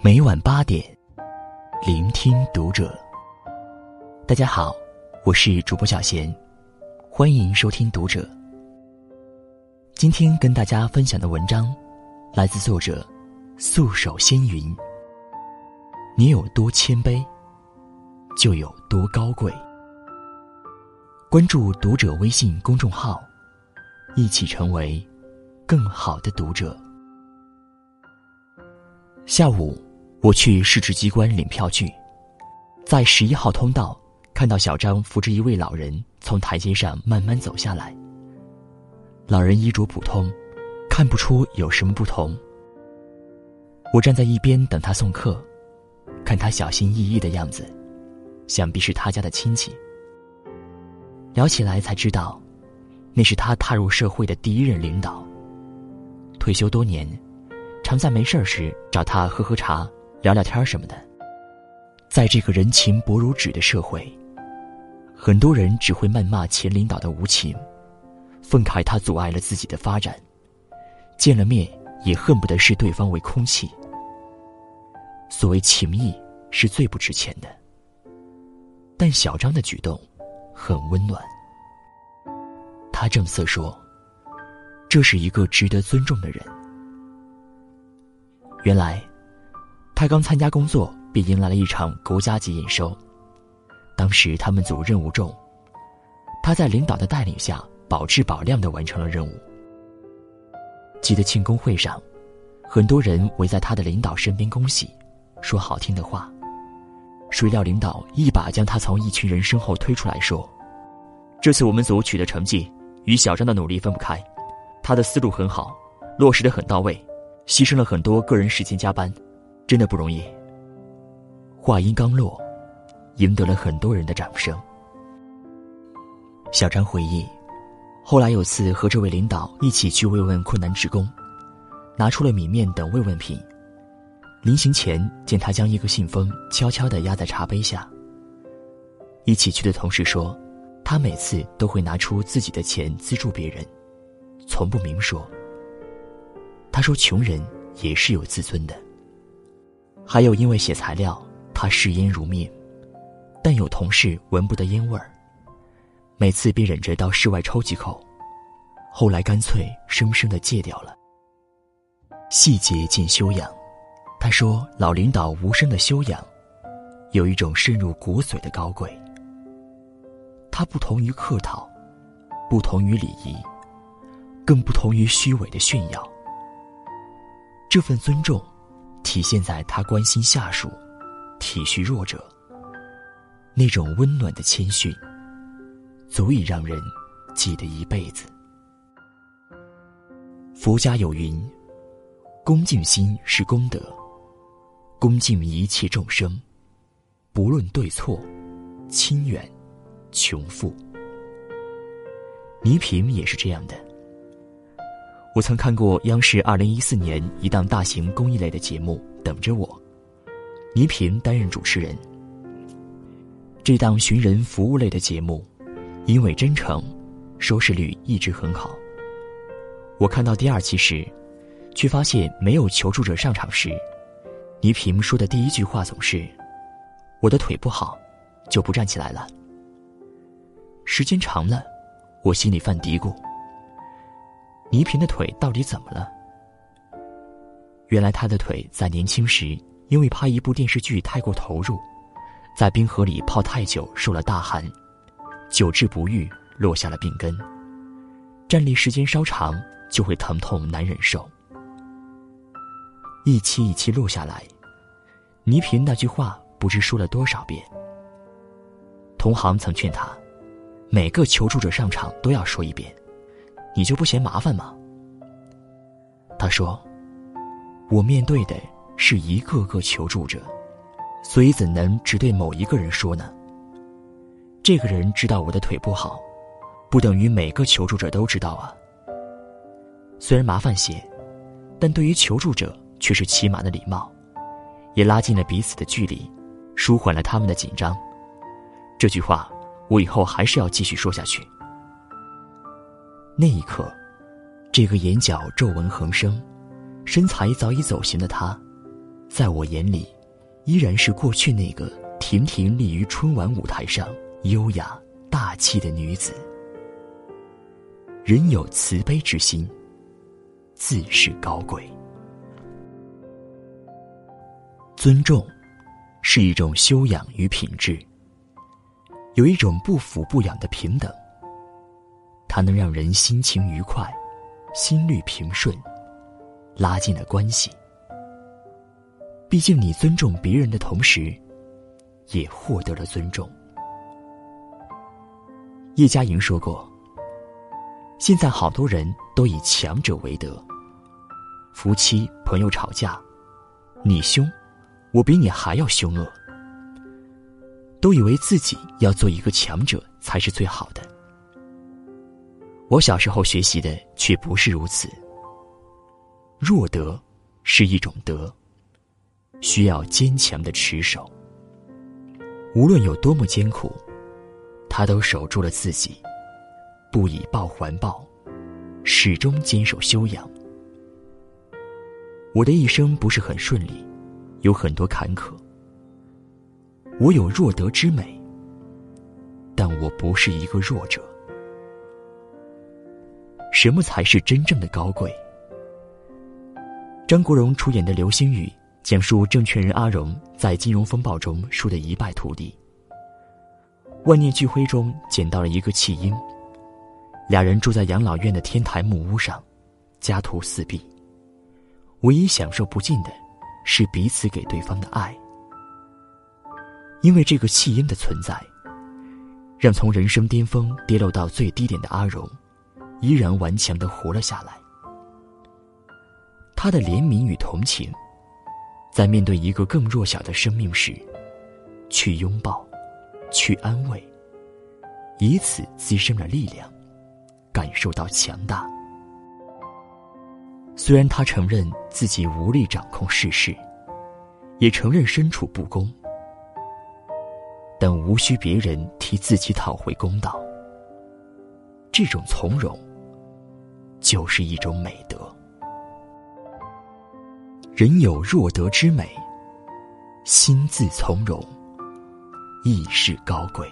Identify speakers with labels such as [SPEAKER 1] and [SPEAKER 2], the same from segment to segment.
[SPEAKER 1] 每晚八点，聆听读者。大家好，我是主播小贤，欢迎收听读者。今天跟大家分享的文章，来自作者素手仙云。你有多谦卑，就有多高贵。关注读者微信公众号，一起成为更好的读者。下午，我去市直机关领票据，在十一号通道看到小张扶着一位老人从台阶上慢慢走下来。老人衣着普通，看不出有什么不同。我站在一边等他送客，看他小心翼翼的样子，想必是他家的亲戚。聊起来才知道，那是他踏入社会的第一任领导。退休多年，常在没事时找他喝喝茶、聊聊天什么的。在这个人情薄如纸的社会，很多人只会谩骂前领导的无情，愤慨他阻碍了自己的发展，见了面也恨不得视对方为空气。所谓情谊是最不值钱的，但小张的举动。很温暖。他正色说：“这是一个值得尊重的人。”原来，他刚参加工作，便迎来了一场国家级验收。当时他们组任务重，他在领导的带领下，保质保量的完成了任务。记得庆功会上，很多人围在他的领导身边恭喜，说好听的话。谁料领导一把将他从一群人身后推出来说：“这次我们组取得成绩，与小张的努力分不开。他的思路很好，落实的很到位，牺牲了很多个人时间加班，真的不容易。”话音刚落，赢得了很多人的掌声。小张回忆，后来有次和这位领导一起去慰问困难职工，拿出了米面等慰问品。临行前，见他将一个信封悄悄地压在茶杯下。一起去的同事说，他每次都会拿出自己的钱资助别人，从不明说。他说，穷人也是有自尊的。还有因为写材料，他嗜烟如命，但有同事闻不得烟味儿，每次便忍着到室外抽几口，后来干脆生生的戒掉了。细节见修养。他说：“老领导无声的修养，有一种深入骨髓的高贵。他不同于客套，不同于礼仪，更不同于虚伪的炫耀。这份尊重，体现在他关心下属，体恤弱者。那种温暖的谦逊，足以让人记得一辈子。佛家有云：恭敬心是功德。”恭敬一切众生，不论对错、亲远、穷富。倪萍也是这样的。我曾看过央视二零一四年一档大型公益类的节目《等着我》，倪萍担任主持人。这档寻人服务类的节目，因为真诚，收视率一直很好。我看到第二期时，却发现没有求助者上场时。倪萍说的第一句话总是：“我的腿不好，就不站起来了。”时间长了，我心里犯嘀咕：倪萍的腿到底怎么了？原来她的腿在年轻时因为拍一部电视剧太过投入，在冰河里泡太久受了大寒，久治不愈，落下了病根。站立时间稍长，就会疼痛难忍受。一期一期录下来，倪萍那句话不知说了多少遍。同行曾劝他，每个求助者上场都要说一遍，你就不嫌麻烦吗？他说：“我面对的是一个个求助者，所以怎能只对某一个人说呢？这个人知道我的腿不好，不等于每个求助者都知道啊。虽然麻烦些，但对于求助者。”却是起码的礼貌，也拉近了彼此的距离，舒缓了他们的紧张。这句话，我以后还是要继续说下去。那一刻，这个眼角皱纹横生、身材早已走形的他，在我眼里，依然是过去那个亭亭立于春晚舞台上、优雅大气的女子。人有慈悲之心，自是高贵。尊重，是一种修养与品质。有一种不腐不养的平等，它能让人心情愉快，心率平顺，拉近了关系。毕竟，你尊重别人的同时，也获得了尊重。叶嘉莹说过：“现在好多人都以强者为德，夫妻朋友吵架，你凶。”我比你还要凶恶，都以为自己要做一个强者才是最好的。我小时候学习的却不是如此。弱德是一种德，需要坚强的持守。无论有多么艰苦，他都守住了自己，不以暴还暴，始终坚守修养。我的一生不是很顺利。有很多坎坷，我有弱德之美，但我不是一个弱者。什么才是真正的高贵？张国荣出演的《流星雨》讲述证券人阿荣在金融风暴中输得一败涂地，万念俱灰中捡到了一个弃婴，俩人住在养老院的天台木屋上，家徒四壁，唯一享受不尽的。是彼此给对方的爱，因为这个弃婴的存在，让从人生巅峰跌落到最低点的阿荣，依然顽强的活了下来。他的怜悯与同情，在面对一个更弱小的生命时，去拥抱，去安慰，以此滋生了力量，感受到强大。虽然他承认自己无力掌控世事，也承认身处不公，但无需别人替自己讨回公道。这种从容，就是一种美德。人有若德之美，心自从容，亦是高贵。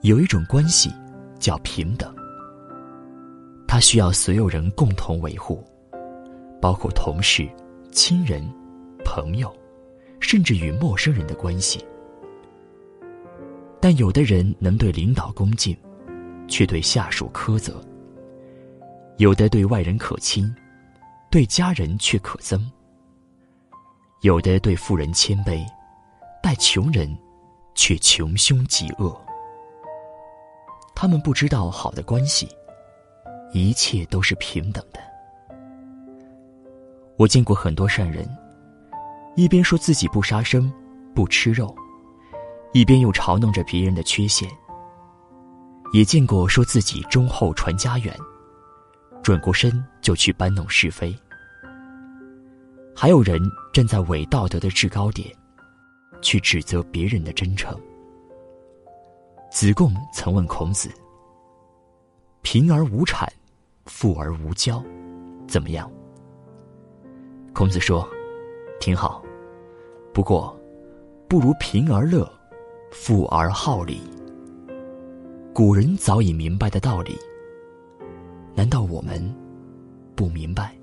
[SPEAKER 1] 有一种关系，叫平等。他需要所有人共同维护，包括同事、亲人、朋友，甚至与陌生人的关系。但有的人能对领导恭敬，却对下属苛责；有的对外人可亲，对家人却可憎；有的对富人谦卑，待穷人却穷凶极恶。他们不知道好的关系。一切都是平等的。我见过很多善人，一边说自己不杀生、不吃肉，一边又嘲弄着别人的缺陷；也见过说自己忠厚传家远，转过身就去搬弄是非；还有人站在伪道德的制高点，去指责别人的真诚。子贡曾问孔子。贫而无产，富而无骄，怎么样？孔子说：“挺好，不过，不如贫而乐，富而好礼。古人早已明白的道理，难道我们不明白？”